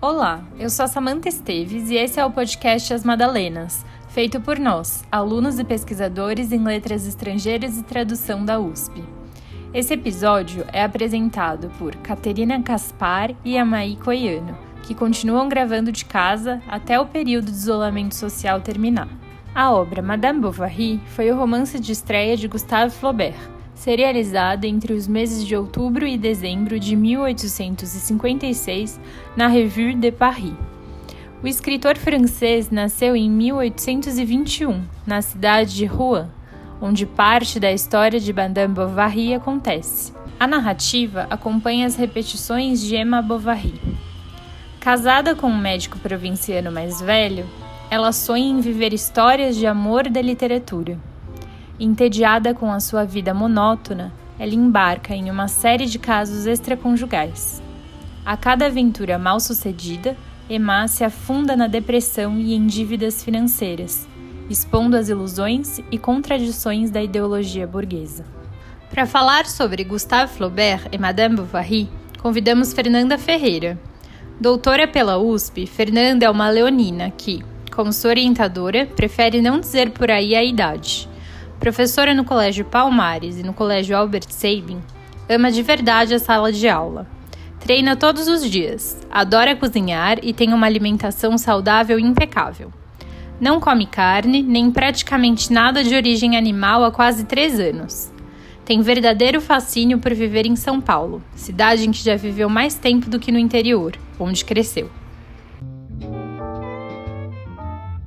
Olá, eu sou a Samantha Esteves e esse é o podcast As Madalenas, feito por nós, alunos e pesquisadores em letras estrangeiras e tradução da USP. Esse episódio é apresentado por Caterina Caspar e Amaí Coiano, que continuam gravando de casa até o período de isolamento social terminar. A obra Madame Bovary foi o romance de estreia de Gustave Flaubert, serializada entre os meses de outubro e dezembro de 1856 na Revue de Paris. O escritor francês nasceu em 1821, na cidade de Rouen, onde parte da história de Madame Bovary acontece. A narrativa acompanha as repetições de Emma Bovary. Casada com um médico provinciano mais velho, ela sonha em viver histórias de amor da literatura. Entediada com a sua vida monótona, ela embarca em uma série de casos extraconjugais. A cada aventura mal sucedida, Emma se afunda na depressão e em dívidas financeiras, expondo as ilusões e contradições da ideologia burguesa. Para falar sobre Gustave Flaubert e Madame Bovary, convidamos Fernanda Ferreira. Doutora pela USP, Fernanda é uma leonina que, como sua orientadora, prefere não dizer por aí a idade. Professora no Colégio Palmares e no Colégio Albert Sabin, ama de verdade a sala de aula. Treina todos os dias, adora cozinhar e tem uma alimentação saudável e impecável. Não come carne, nem praticamente nada de origem animal há quase três anos. Tem verdadeiro fascínio por viver em São Paulo, cidade em que já viveu mais tempo do que no interior, onde cresceu.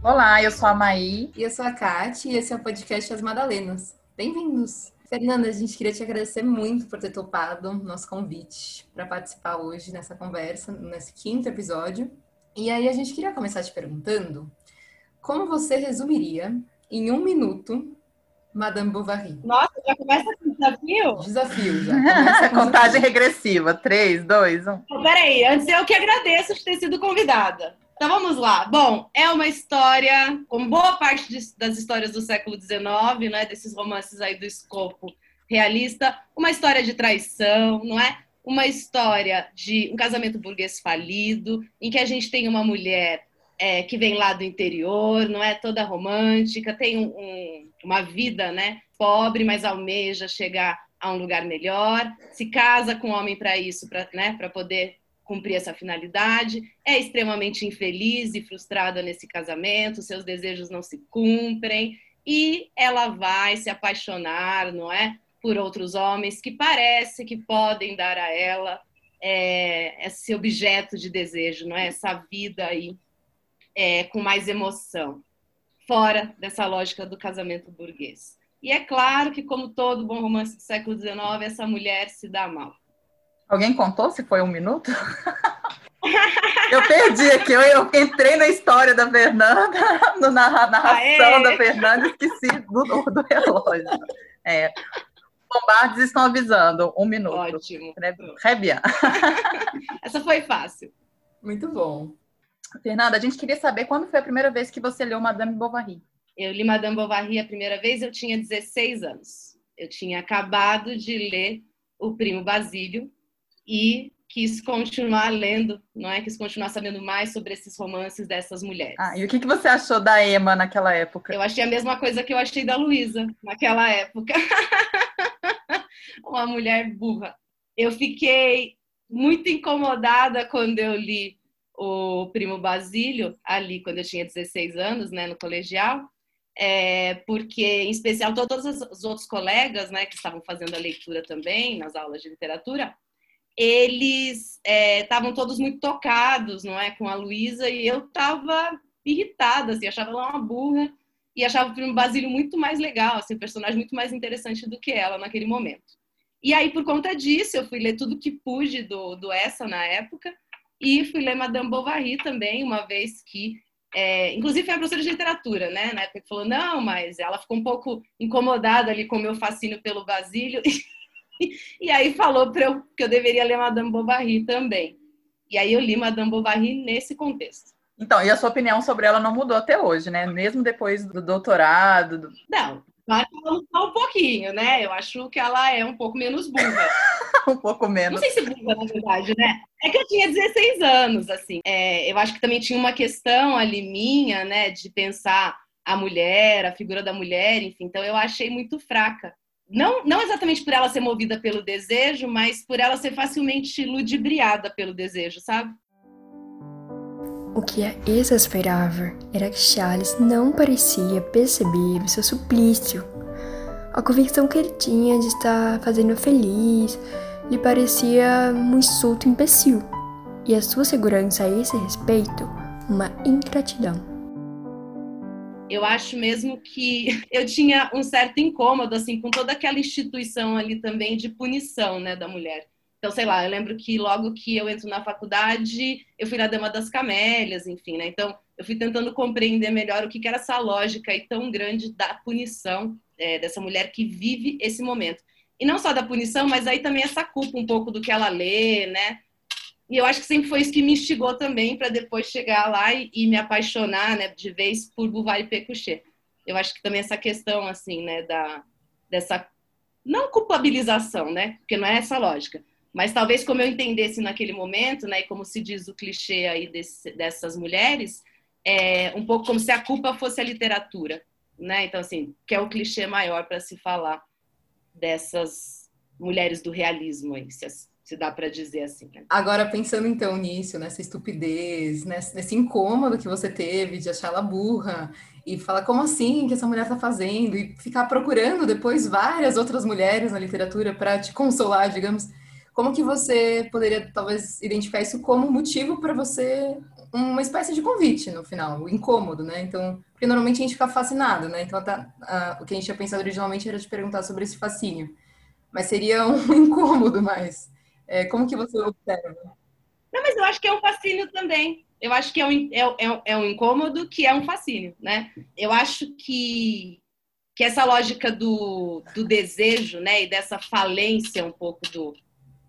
Olá, eu sou a Maí. E eu sou a Kate e esse é o podcast As Madalenas. Bem-vindos! Fernanda, a gente queria te agradecer muito por ter topado nosso convite para participar hoje nessa conversa, nesse quinto episódio. E aí a gente queria começar te perguntando como você resumiria em um minuto Madame Bovary? Nossa, já começa com desafio? Desafio, já. Começa com Contagem regressiva. 3, 2, 1. Peraí, antes eu que agradeço de ter sido convidada. Então vamos lá. Bom, é uma história, como boa parte de, das histórias do século XIX, né, desses romances aí do escopo realista, uma história de traição, não é? Uma história de um casamento burguês falido, em que a gente tem uma mulher é, que vem lá do interior, não é toda romântica, tem um, um, uma vida, né, pobre, mas almeja chegar a um lugar melhor, se casa com um homem para isso, para né, poder cumprir essa finalidade, é extremamente infeliz e frustrada nesse casamento, seus desejos não se cumprem e ela vai se apaixonar, não é, por outros homens que parece que podem dar a ela é, esse objeto de desejo, não é, essa vida aí é, com mais emoção, fora dessa lógica do casamento burguês. E é claro que, como todo bom romance do século XIX, essa mulher se dá mal. Alguém contou se foi um minuto? eu perdi aqui, eu, eu, entrei na história da Fernanda, no, na narração da Fernanda, esqueci do, do relógio. É. Bombardes estão avisando, um minuto. Ótimo. Rebia. Essa foi fácil. Muito bom. Fernanda, a gente queria saber quando foi a primeira vez que você leu Madame Bovary. Eu li Madame Bovary a primeira vez, eu tinha 16 anos. Eu tinha acabado de ler O Primo Basílio, e quis continuar lendo, não é? Quis continuar sabendo mais sobre esses romances dessas mulheres. Ah, e o que, que você achou da Emma naquela época? Eu achei a mesma coisa que eu achei da Luísa naquela época. Uma mulher burra. Eu fiquei muito incomodada quando eu li o Primo Basílio, ali quando eu tinha 16 anos, né, no colegial, é, porque, em especial, todos os outros colegas, né, que estavam fazendo a leitura também nas aulas de literatura, eles estavam é, todos muito tocados, não é, com a Luísa, e eu estava irritada, assim, achava ela uma burra e achava o Primo Basílio muito mais legal, assim, um personagem muito mais interessante do que ela naquele momento. E aí, por conta disso, eu fui ler tudo que pude do, do essa na época e fui ler Madame Bovary também, uma vez que é, inclusive foi a professora de literatura, né? Na época que falou, não, mas ela ficou um pouco incomodada ali com o meu fascínio pelo Basílio e aí falou para eu que eu deveria ler Madame Bovary também. E aí eu li Madame Bovary nesse contexto. Então, e a sua opinião sobre ela não mudou até hoje, né? Mesmo depois do doutorado? Do... Não, mas só um pouquinho, né? Eu acho que ela é um pouco menos burra. um pouco menos. Não sei se burra, na verdade, né? É que eu tinha 16 anos, assim. É, eu acho que também tinha uma questão ali minha, né? De pensar a mulher, a figura da mulher, enfim. Então eu achei muito fraca. Não, não exatamente por ela ser movida pelo desejo, mas por ela ser facilmente ludibriada pelo desejo, sabe? O que a exasperava era que Charles não parecia perceber o seu suplício. A convicção que ele tinha de estar fazendo feliz lhe parecia um insulto imbecil, e a sua segurança a esse respeito, uma ingratidão. Eu acho mesmo que eu tinha um certo incômodo assim com toda aquela instituição ali também de punição, né, da mulher. Então, sei lá, eu lembro que logo que eu entro na faculdade, eu fui na Dama das Camélias, enfim, né? Então, eu fui tentando compreender melhor o que, era essa lógica aí tão grande da punição é, dessa mulher que vive esse momento. E não só da punição, mas aí também essa culpa um pouco do que ela lê, né? E eu acho que sempre foi isso que me instigou também para depois chegar lá e, e, me apaixonar, né, de vez por Buvard e Pécuchet. Eu acho que também essa questão, assim, né, da, dessa não culpabilização, né, porque não é essa lógica, mas talvez como eu entendesse naquele momento, né, e como se diz o clichê aí desse, dessas mulheres, é um pouco como se a culpa fosse a literatura, né? Então assim, que é o clichê maior para se falar dessas mulheres do realismo aí, se, se dá para dizer assim. Né? Agora pensando então nisso, nessa estupidez, nesse, nesse incômodo que você teve de achar ela burra e falar como assim que essa mulher está fazendo e ficar procurando depois várias outras mulheres na literatura para te consolar, digamos. Como que você poderia talvez identificar isso como motivo para você uma espécie de convite no final, o incômodo, né? Então, porque normalmente a gente fica fascinado, né? Então, tá, uh, o que a gente tinha pensado originalmente era te perguntar sobre esse fascínio, mas seria um incômodo mais. É, como que você observa? Não, mas eu acho que é um fascínio também. Eu acho que é um, é, é, é um incômodo que é um fascínio, né? Eu acho que, que essa lógica do, do desejo, né, e dessa falência um pouco do,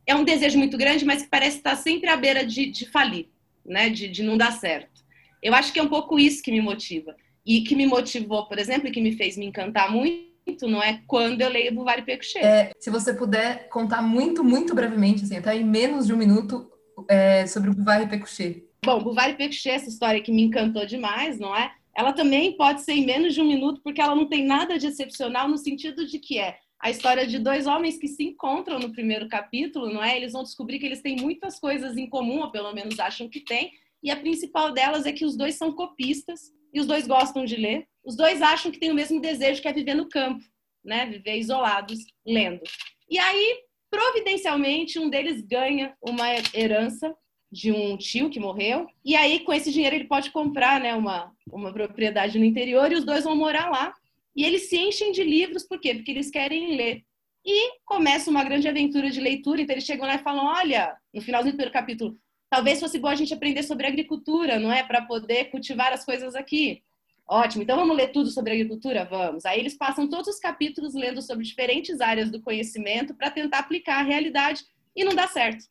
é um desejo muito grande, mas que parece estar sempre à beira de, de falir, né? De, de não dar certo. Eu acho que é um pouco isso que me motiva. E que me motivou, por exemplo, e que me fez me encantar muito, não é? Quando eu leio Buvary Pécuchet. É, se você puder contar muito, muito brevemente, assim, até em menos de um minuto, é, sobre o Buvary Pécuchet. Bom, Buvary Pécuchet, essa história que me encantou demais, não é? Ela também pode ser em menos de um minuto, porque ela não tem nada de excepcional no sentido de que é a história de dois homens que se encontram no primeiro capítulo, não é? Eles vão descobrir que eles têm muitas coisas em comum, ou pelo menos acham que têm, e a principal delas é que os dois são copistas e os dois gostam de ler. Os dois acham que têm o mesmo desejo que é viver no campo, né? Viver isolados, lendo. E aí, providencialmente, um deles ganha uma herança de um tio que morreu, e aí com esse dinheiro ele pode comprar, né, uma, uma propriedade no interior e os dois vão morar lá e eles se enchem de livros, por quê? Porque eles querem ler. E começa uma grande aventura de leitura, então eles chegam lá e falam: olha, no finalzinho do primeiro capítulo, talvez fosse bom a gente aprender sobre agricultura, não é? Para poder cultivar as coisas aqui. Ótimo, então vamos ler tudo sobre agricultura? Vamos. Aí eles passam todos os capítulos lendo sobre diferentes áreas do conhecimento para tentar aplicar a realidade e não dá certo.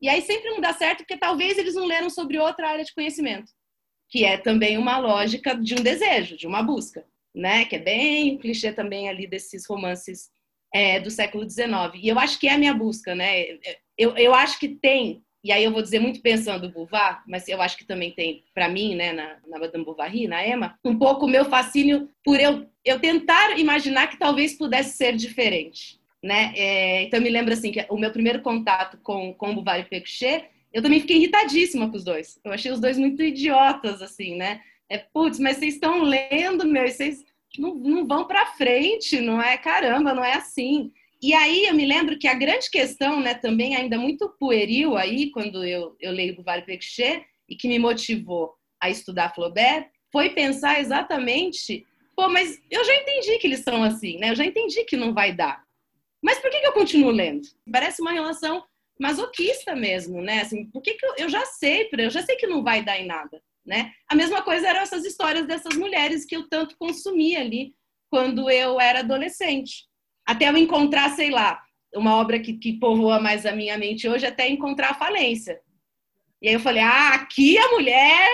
E aí sempre não dá certo porque talvez eles não leram sobre outra área de conhecimento, que é também uma lógica de um desejo, de uma busca né? Que é bem clichê também ali desses romances é, do século XIX. E eu acho que é a minha busca, né? Eu, eu acho que tem, e aí eu vou dizer muito pensando Bouvard, mas eu acho que também tem, para mim, né, na, na Madame Bovary, na Emma, um pouco o meu fascínio por eu, eu tentar imaginar que talvez pudesse ser diferente. Né? É, então me lembra assim que o meu primeiro contato com com Bovary e Pécuchet, eu também fiquei irritadíssima com os dois. Eu achei os dois muito idiotas assim, né? É putz, mas vocês estão lendo, meu, vocês não, não vão para frente, não é? Caramba, não é assim. E aí eu me lembro que a grande questão, né, também ainda muito pueril aí, quando eu, eu leio Buvary Pécuchet, e que me motivou a estudar Flaubert, foi pensar exatamente, pô, mas eu já entendi que eles são assim, né? Eu já entendi que não vai dar. Mas por que, que eu continuo lendo? Parece uma relação masoquista mesmo, né? Assim, por que, que eu, eu já sei, eu já sei que não vai dar em nada. Né? A mesma coisa eram essas histórias dessas mulheres que eu tanto consumia ali quando eu era adolescente. Até eu encontrar, sei lá, uma obra que, que povoa mais a minha mente hoje, até encontrar a falência. E aí eu falei, ah, aqui a mulher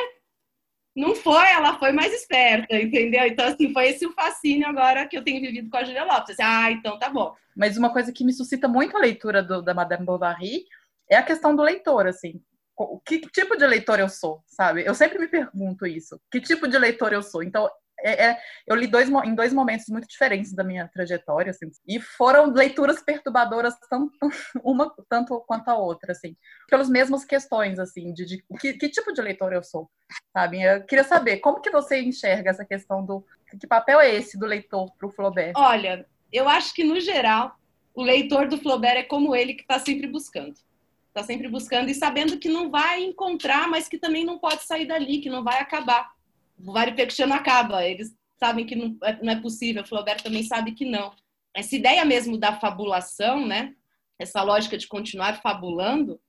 Não foi, ela foi mais esperta, entendeu? Então, assim, foi esse o fascínio agora que eu tenho vivido com a Julia Lopes. Ah, então tá bom. Mas uma coisa que me suscita muito a leitura do, da Madame Bovary é a questão do leitor, assim. Que tipo de leitor eu sou, sabe? Eu sempre me pergunto isso. Que tipo de leitor eu sou? Então, é, é, eu li dois, em dois momentos muito diferentes da minha trajetória, assim, e foram leituras perturbadoras tanto uma tanto quanto a outra, assim, pelas mesmas questões, assim, de, de que, que, tipo de leitor eu sou, sabe? Eu queria saber como que você enxerga essa questão do que papel é esse do leitor para o Flaubert? Olha, eu acho que no geral o leitor do Flaubert é como ele que está sempre buscando está sempre buscando e sabendo que não vai encontrar, mas que também não pode sair dali, que não vai acabar o Varipectiano acaba, eles sabem que não é, não é possível, Flaubert também sabe que não. Essa ideia mesmo da fabulação, né? Essa lógica de continuar fabulando,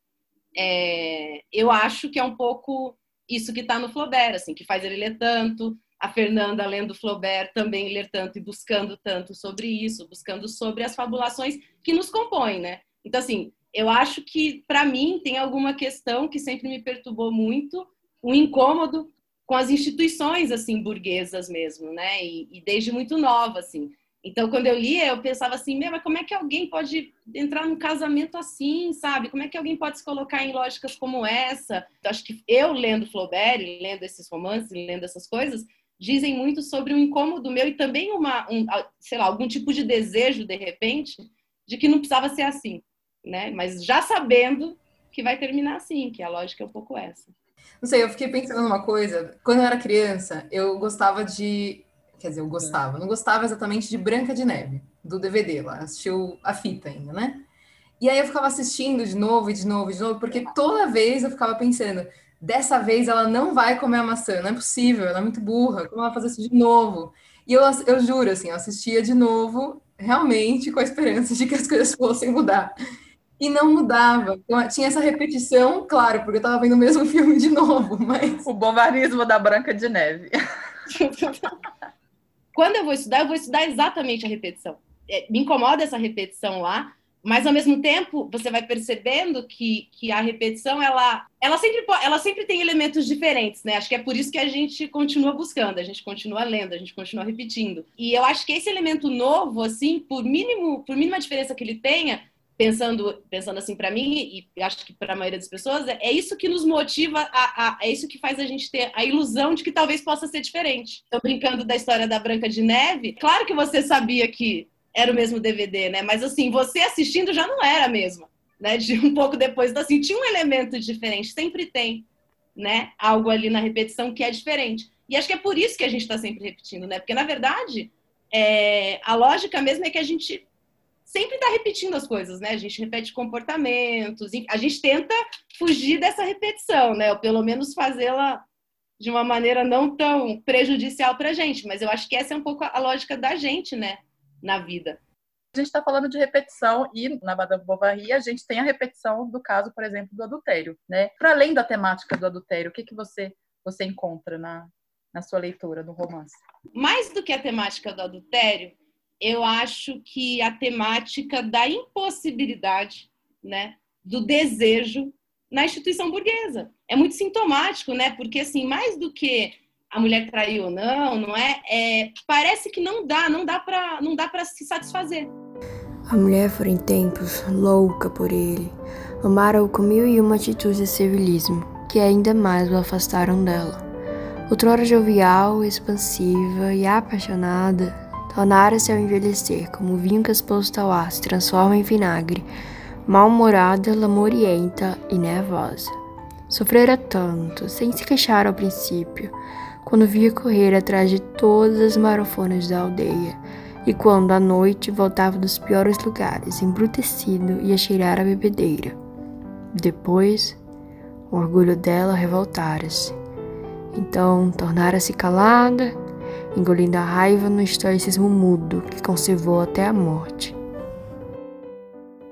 é, eu acho que é um pouco isso que está no Flaubert, assim, que faz ele ler tanto, a Fernanda lendo Flaubert também ler tanto e buscando tanto sobre isso, buscando sobre as fabulações que nos compõem, né? Então, assim, eu acho que, para mim, tem alguma questão que sempre me perturbou muito, um incômodo com as instituições assim burguesas mesmo, né? E, e, desde muito nova assim. Então, quando eu lia, eu pensava assim, mas como é que alguém pode entrar num casamento assim, sabe? Como é que alguém pode se colocar em lógicas como essa? Então, acho que eu lendo Flaubert, lendo esses romances, lendo essas coisas, dizem muito sobre um incômodo meu e também uma, um, sei lá, algum tipo de desejo de repente de que não precisava ser assim, né? Mas já sabendo que vai terminar assim, que a lógica é um pouco essa. Não sei, eu fiquei pensando numa coisa. Quando eu era criança, eu gostava de. Quer dizer, eu gostava. Não gostava exatamente de Branca de Neve, do DVD lá. Assistiu a fita ainda, né? E aí eu ficava assistindo de novo e de novo e de novo, porque toda vez eu ficava pensando, dessa vez ela não vai comer a maçã, não é possível, ela é muito burra, como ela fazer isso de novo? E eu, eu juro, assim, eu assistia de novo, realmente com a esperança de que as coisas fossem mudar e não mudava. Então, tinha essa repetição, claro, porque eu estava vendo o mesmo filme de novo, mas... O bovarismo da Branca de Neve. Quando eu vou estudar, eu vou estudar exatamente a repetição. É, me incomoda essa repetição lá, mas ao mesmo tempo você vai percebendo que, que a repetição ela, ela, sempre, ela sempre tem elementos diferentes, né? Acho que é por isso que a gente continua buscando, a gente continua lendo, a gente continua repetindo. E eu acho que esse elemento novo, assim, por mínimo, por mínima diferença que ele tenha, pensando, pensando assim para mim e acho que para a maioria das pessoas é, é isso que nos motiva a, a, é isso que faz a gente ter a ilusão de que talvez possa ser diferente. Estou brincando da história da Branca de Neve. Claro que você sabia que era o mesmo DVD, né? Mas assim, você assistindo já não era a mesma, né? De um pouco depois, então, assim, tinha um elemento diferente, sempre tem, né? Algo ali na repetição que é diferente. E acho que é por isso que a gente está sempre repetindo, né? Porque na verdade é, a lógica mesmo é que a gente sempre está repetindo as coisas, né? A gente repete comportamentos, a gente tenta fugir dessa repetição, né? Ou pelo menos fazê-la de uma maneira não tão prejudicial para a gente. Mas eu acho que essa é um pouco a lógica da gente, né? Na vida. A gente está falando de repetição e na Madame Bovary a gente tem a repetição do caso, por exemplo, do adultério, né? Para além da temática do adultério, o que, que você, você encontra na, na sua leitura do romance? Mais do que a temática do adultério, eu acho que a temática da impossibilidade, né, do desejo na instituição burguesa. É muito sintomático, né? Porque assim, mais do que a mulher traiu ou não, não é? é parece que não dá, não dá para, não dá para se satisfazer. A mulher foi em tempos louca por ele. Amara-o com mil e uma atitudes de civilismo, que ainda mais o afastaram dela. Outrora jovial, expansiva e apaixonada, Tornara-se ao envelhecer, como vinho que exposto ao ar se transforma em vinagre, mal-humorada, lamurienta e nervosa. Sofrera tanto, sem se queixar ao princípio, quando via correr atrás de todas as marofonas da aldeia, e quando à noite voltava dos piores lugares, embrutecido e a cheirar a bebedeira. Depois, o orgulho dela revoltara-se. Então, tornara-se calada engolindo a raiva no estoicismo mudo que conservou até a morte.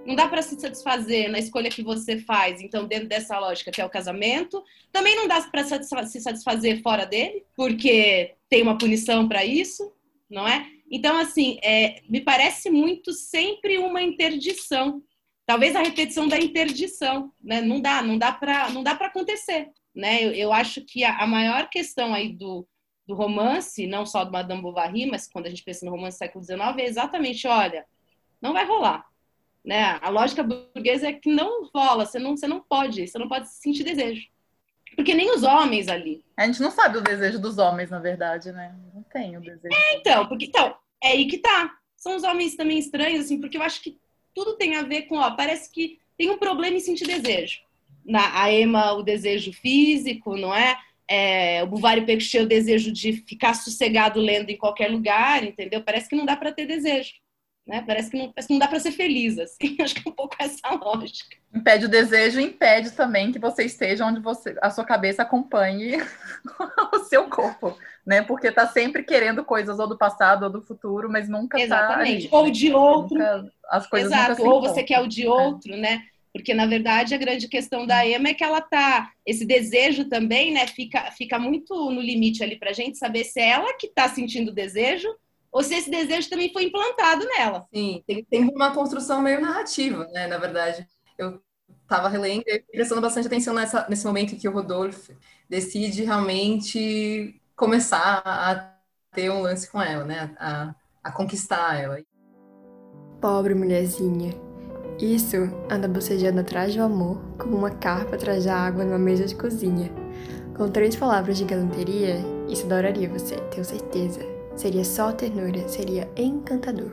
Não dá para se satisfazer na escolha que você faz, então, dentro dessa lógica que é o casamento. Também não dá para se satisfazer fora dele, porque tem uma punição para isso, não é? Então, assim, é, me parece muito sempre uma interdição. Talvez a repetição da interdição, né? Não dá, não dá para, acontecer. né? Eu, eu acho que a, a, maior questão aí do, do romance, não só do Madame Bovary, mas quando a gente pensa no romance do século XIX, é exatamente, olha, não vai rolar. Né? A lógica burguesa é que não rola, você não, você não pode, você não pode sentir desejo. Porque nem os homens ali. A gente não sabe o desejo dos homens, na verdade, né? Não tem o desejo. É, então, porque então, é aí que tá. São os homens também estranhos, assim, porque eu acho que tudo tem a ver com, ó, parece que tem um problema em sentir desejo. Na a Emma, o desejo físico, não é? É o Buvary Peixê, o desejo de ficar sossegado lendo em qualquer lugar, entendeu? Parece que não dá para ter desejo. Né? Parece, que não, parece que não dá para ser feliz, assim. Acho que é um pouco essa lógica. Impede o desejo e impede também que você esteja onde você, a sua cabeça acompanhe o seu corpo, né? Porque tá sempre querendo coisas ou do passado ou do futuro, mas nunca tá Exatamente. Tá ali, ou de outro. Nunca, as coisas Exato. ou você quer o de é. outro, é. né? Porque, na verdade, a grande questão da Emma é que ela tá. Esse desejo também, né? Fica, fica muito no limite ali pra gente saber se é ela que tá sentindo desejo ou se esse desejo também foi implantado nela. Sim, tem, tem uma construção meio narrativa, né, na verdade. Eu estava relendo e prestando bastante atenção nessa, nesse momento em que o Rodolfo decide realmente começar a ter um lance com ela, né, a, a conquistar ela. Pobre mulherzinha. Isso anda bocejando atrás do amor, como uma carpa atrás da água numa mesa de cozinha. Com três palavras de galanteria, isso adoraria você, tenho certeza. Seria só ternura, seria encantador.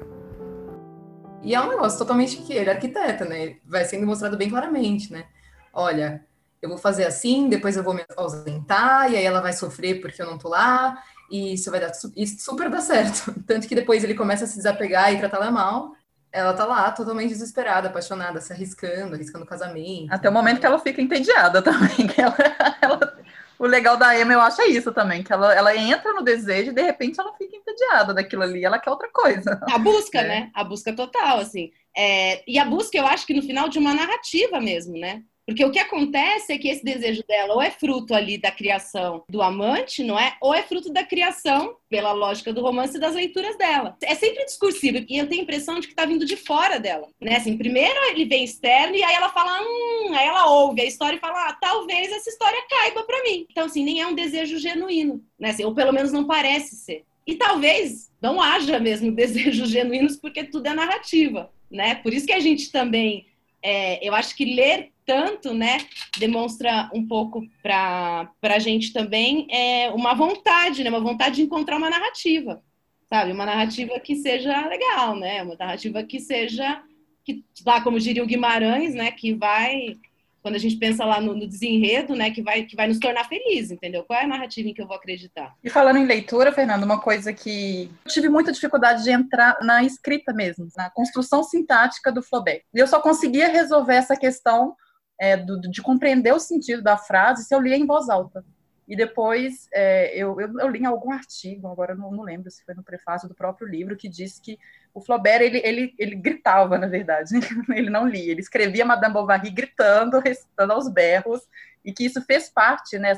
E é um negócio totalmente que ele é arquiteta, né? Vai sendo mostrado bem claramente, né? Olha, eu vou fazer assim, depois eu vou me ausentar, e aí ela vai sofrer porque eu não tô lá, e isso vai dar isso super dá certo. Tanto que depois ele começa a se desapegar e tratar ela mal. Ela tá lá totalmente desesperada, apaixonada, se arriscando, arriscando o casamento. Até o momento que ela fica entediada também, que ela, ela o legal da Emma, eu acho, é isso também, que ela, ela entra no desejo e de repente ela fica entediada daquilo ali, ela quer outra coisa. A busca, é. né? A busca total, assim. É, e a busca, eu acho que no final de uma narrativa mesmo, né? Porque o que acontece é que esse desejo dela ou é fruto ali da criação do amante, não é? Ou é fruto da criação, pela lógica do romance, das leituras dela. É sempre discursivo, e eu tenho a impressão de que tá vindo de fora dela, né? Assim, primeiro ele vem externo e aí ela fala, hum, aí ela ouve a história e fala, ah, talvez essa história caiba para mim. Então, assim, nem é um desejo genuíno, né? Assim, ou pelo menos não parece ser. E talvez não haja mesmo desejos genuínos, porque tudo é narrativa, né? Por isso que a gente também, é, eu acho que ler tanto, né, demonstra um pouco para a gente também é, uma vontade, né, uma vontade de encontrar uma narrativa, sabe? Uma narrativa que seja legal, né? Uma narrativa que seja, que, lá, como diria o Guimarães, né, que vai quando a gente pensa lá no, no, desenredo, né, que vai, que vai nos tornar felizes, entendeu? Qual é a narrativa em que eu vou acreditar? E falando em leitura, Fernando, uma coisa que eu tive muita dificuldade de entrar na escrita mesmo, na construção sintática do Flaubert. E eu só conseguia resolver essa questão é, do, de compreender o sentido da frase se eu lia em voz alta. E depois é, eu, eu, eu, li em algum artigo, agora não, não, lembro se foi no prefácio do próprio livro, que disse que o Flaubert ele, ele, ele gritava, na verdade, ele não lia, ele escrevia Madame Bovary gritando, recitando aos berros, e que isso fez parte, né,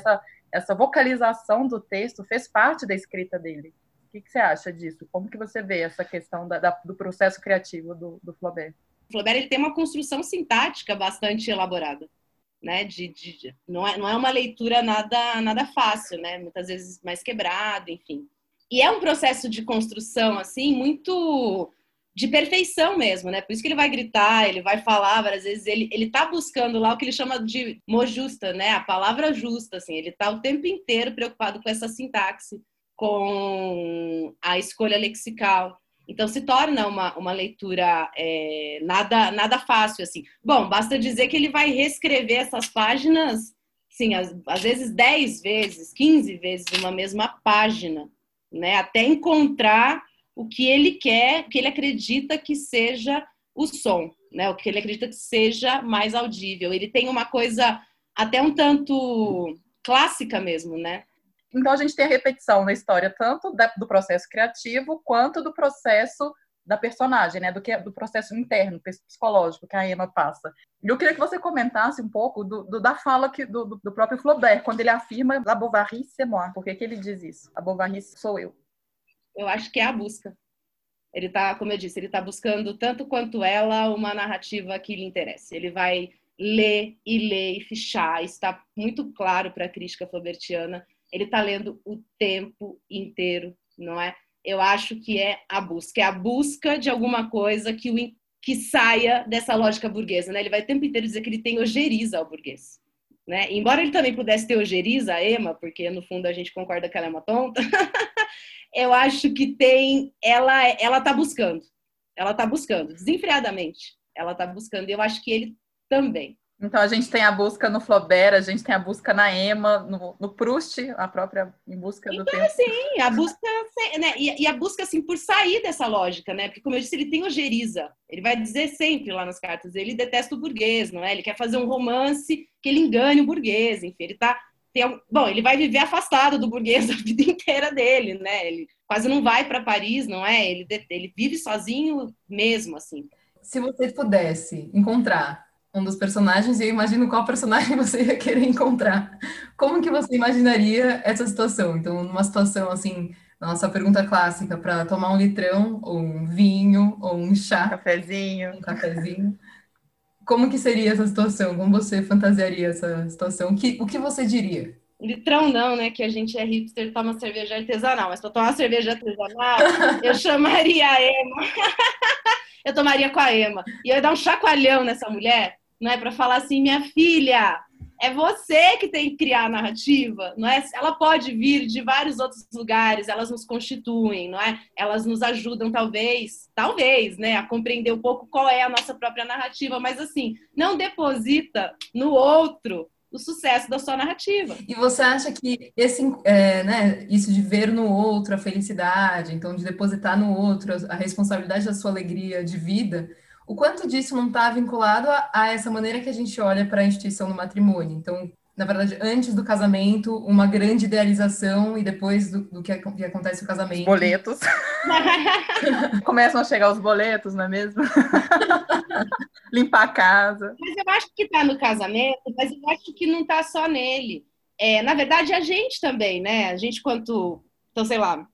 essa vocalização do texto fez parte da escrita dele. O que, que você acha disso? Como que você vê essa questão da, da, do processo criativo do, do Flaubert? Flaubert ele tem uma construção sintática bastante elaborada, né? De, de, não, é, não é uma leitura nada, nada fácil, né? Muitas vezes mais quebrado, enfim. E é um processo de construção, assim, muito de perfeição mesmo, né? Por isso que ele vai gritar, ele vai falar várias vezes, ele, ele tá buscando lá o que ele chama de mo justa, né? A palavra justa, assim, ele tá o tempo inteiro preocupado com essa sintaxe, com a escolha lexical. Então se torna uma, uma leitura é, nada, nada fácil assim. Bom, basta dizer que ele vai reescrever essas páginas, sim, às, às vezes 10 vezes, 15 vezes uma mesma página, né? Até encontrar o que ele quer, o que ele acredita que seja o som, né? O que ele acredita que seja mais audível. Ele tem uma coisa até um tanto clássica mesmo, né? Então a gente tem a repetição na história tanto da, do processo criativo quanto do processo da personagem, né? Do que do processo interno, psicológico que a Emma passa. Eu queria que você comentasse um pouco do, do da fala que, do, do, próprio Flaubert, quando ele afirma La Bovary c'est moi. Por que, que ele diz isso? A Bovary sou eu. Eu acho que é a busca. Ele está, como eu disse, ele está buscando tanto quanto ela uma narrativa que lhe interesse. Ele vai ler e ler e fichar. Está muito claro para a crítica flaubertiana. Ele está lendo o tempo inteiro, não é? Eu acho que é a busca, é a busca de alguma coisa que, o, que saia dessa lógica burguesa, né? Ele vai o tempo inteiro dizer que ele tem ojeriza ao burguês. Né? Embora ele também pudesse ter ojeriza a Emma, porque no fundo a gente concorda que ela é uma tonta, eu acho que tem, ela ela está buscando, ela está buscando desenfreadamente, ela está buscando. E eu acho que ele também. Então a gente tem a busca no Flaubert, a gente tem a busca na Emma, no, no Proust, a própria em busca do então, tempo. Assim, a busca, né? E, e, a busca assim por sair dessa lógica, né? Porque como eu disse, ele tem ojeriza. Ele vai dizer sempre lá nas cartas, ele detesta o burguês, não é? Ele quer fazer um romance que ele engane o burguês, enfim, ele tá tem, bom, ele vai viver afastado do burguês a vida inteira dele, né? Ele quase não vai para Paris, não é? Ele ele vive sozinho mesmo assim. Se você pudesse encontrar um dos personagens e eu imagino qual personagem você ia querer encontrar. Como que você imaginaria essa situação? Então, numa situação assim, nossa pergunta clássica para tomar um litrão ou um vinho ou um chá, um cafezinho, um cafezinho. Como que seria essa situação? Como você fantasiaria essa situação? O que, o que você diria? Litrão não, né? Que a gente é hipster, toma cerveja artesanal. Mas para tomar cerveja artesanal, eu chamaria a Ema. eu tomaria com a Ema. E eu ia dar um chacoalhão nessa mulher não é para falar assim, minha filha, é você que tem que criar a narrativa, não é? Ela pode vir de vários outros lugares, elas nos constituem, não é? Elas nos ajudam talvez, talvez, né, a compreender um pouco qual é a nossa própria narrativa, mas assim, não deposita no outro o sucesso da sua narrativa. E você acha que esse, é, né, isso de ver no outro a felicidade, então de depositar no outro a responsabilidade da sua alegria de vida, o quanto disso não está vinculado a, a, essa maneira que a gente olha para a instituição do matrimônio? Então, na verdade, antes do casamento, uma grande idealização e depois do, do que, que, acontece o casamento. Os boletos. Começam a chegar os boletos, não é mesmo? Limpar a casa. Mas eu acho que está no casamento, mas eu acho que não está só nele. É, na verdade, a gente também, né? A gente, quanto. Então, sei lá,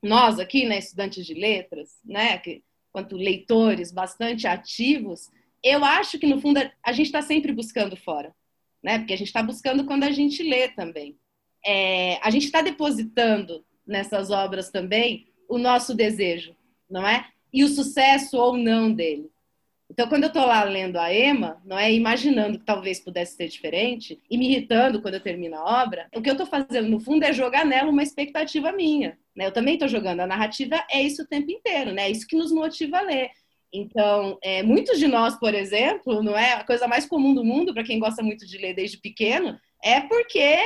nós aqui, né, estudantes de letras, né? Que, quanto leitores bastante ativos, eu acho que no fundo a gente está sempre buscando fora, né? Porque a gente está buscando quando a gente lê também. É, a gente está depositando nessas obras também o nosso desejo, não é? E o sucesso ou não dele. Então, quando eu estou lá lendo a Emma, não é imaginando que talvez pudesse ser diferente e me irritando quando eu termino a obra, o que eu estou fazendo no fundo é jogar nela uma expectativa minha. Né? Eu também estou jogando. A narrativa é isso o tempo inteiro, né? É isso que nos motiva a ler. Então, é, muitos de nós, por exemplo, não é a coisa mais comum do mundo para quem gosta muito de ler desde pequeno, é porque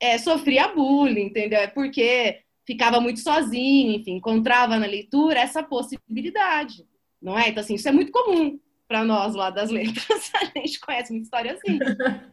é, sofria bullying, entendeu? É porque ficava muito sozinho, enfim, encontrava na leitura essa possibilidade não é? Então, assim, isso é muito comum para nós lá das letras. A gente conhece muita história assim,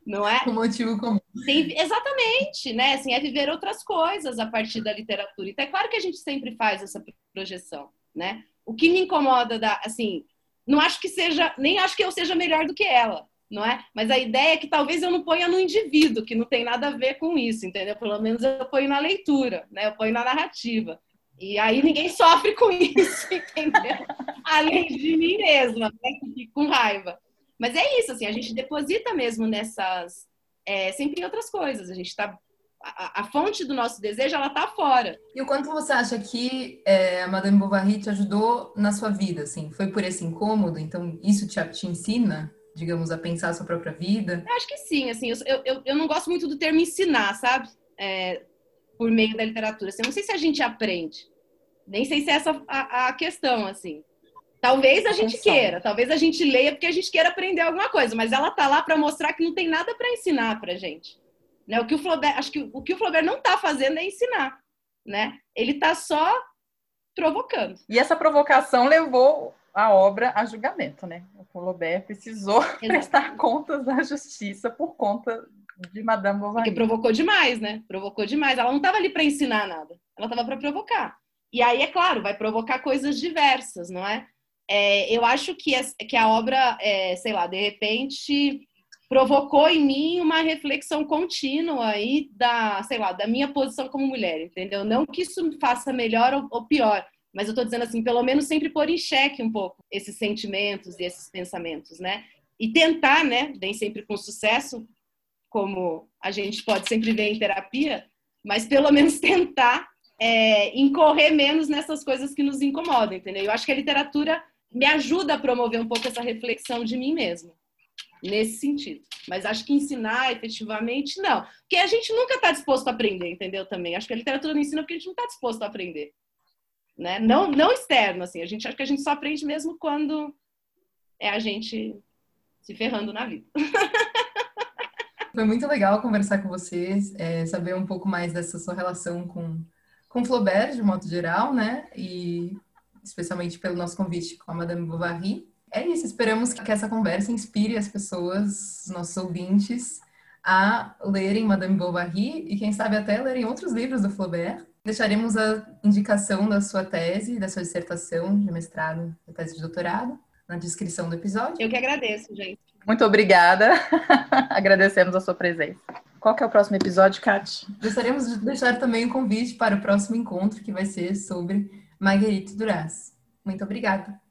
não é? Um motivo comum. Tem, exatamente, né? Assim, é viver outras coisas a partir da literatura. Então, é claro que a gente sempre faz essa projeção, né? O que me incomoda, da, assim, não acho que seja, nem acho que eu seja melhor do que ela, não é? Mas a ideia é que talvez eu não ponha no indivíduo, que não tem nada a ver com isso, entendeu? Pelo menos eu ponho na leitura, né? Eu ponho na narrativa. E aí ninguém sofre com isso, entendeu? Além de mim mesma, né? Que fico com raiva. Mas é isso, assim, a gente deposita mesmo nessas. É, sempre em outras coisas. A gente está a, a, fonte do nosso desejo ela está fora. E o quanto você acha que é, a Madame Bovary te ajudou na sua vida? Assim, foi por esse incômodo? Então isso te, te ensina, digamos, a pensar a sua própria vida? Eu acho que sim. Assim, eu, eu, eu não gosto muito do termo ensinar, sabe? É, por meio da literatura. Assim, eu não sei se a gente aprende. Nem sei se é essa a, a questão, assim. Talvez a gente queira, talvez a gente leia porque a gente queira aprender alguma coisa, mas ela tá lá para mostrar que não tem nada para ensinar pra gente. Né? O que o Flaubert, acho que o que o Flaubert não tá fazendo é ensinar, né? Ele tá só provocando. E essa provocação levou a obra a julgamento, né? O Flaubert precisou Exatamente. prestar contas à justiça por conta de Madame Bovary. Porque provocou demais, né? Provocou demais. Ela não estava ali para ensinar nada. Ela estava para provocar. E aí, é claro, vai provocar coisas diversas, não é? é eu acho que, que a obra, é, sei lá, de repente provocou em mim uma reflexão contínua aí da, sei lá, da minha posição como mulher, entendeu? Não que isso me faça melhor ou pior, mas eu estou dizendo assim, pelo menos sempre pôr em xeque um pouco esses sentimentos e esses pensamentos, né? e tentar, né, nem sempre com sucesso, como a gente pode sempre ver em terapia, mas pelo menos tentar é, incorrer menos nessas coisas que nos incomodam, entendeu? Eu acho que a literatura me ajuda a promover um pouco essa reflexão de mim mesma, nesse sentido. Mas acho que ensinar efetivamente, não. Porque a gente nunca está disposto a aprender, entendeu? Também. Acho que a literatura não ensina porque a gente não está disposto a aprender. Né? Não, não externo, assim. A gente acha que a gente só aprende mesmo quando é a gente se ferrando na vida. Foi muito legal conversar com vocês, é, saber um pouco mais dessa sua relação com, com Flaubert, de modo geral, né? E especialmente pelo nosso convite com a Madame Bovary. É isso, esperamos que essa conversa inspire as pessoas, os nossos ouvintes, a lerem Madame Bovary e, quem sabe, até lerem outros livros do Flaubert. Deixaremos a indicação da sua tese, da sua dissertação de mestrado, da tese de doutorado, na descrição do episódio. Eu que agradeço, gente. Muito obrigada. Agradecemos a sua presença. Qual que é o próximo episódio, Kat? Gostaríamos de deixar também o um convite para o próximo encontro, que vai ser sobre Marguerite Duras. Muito obrigada.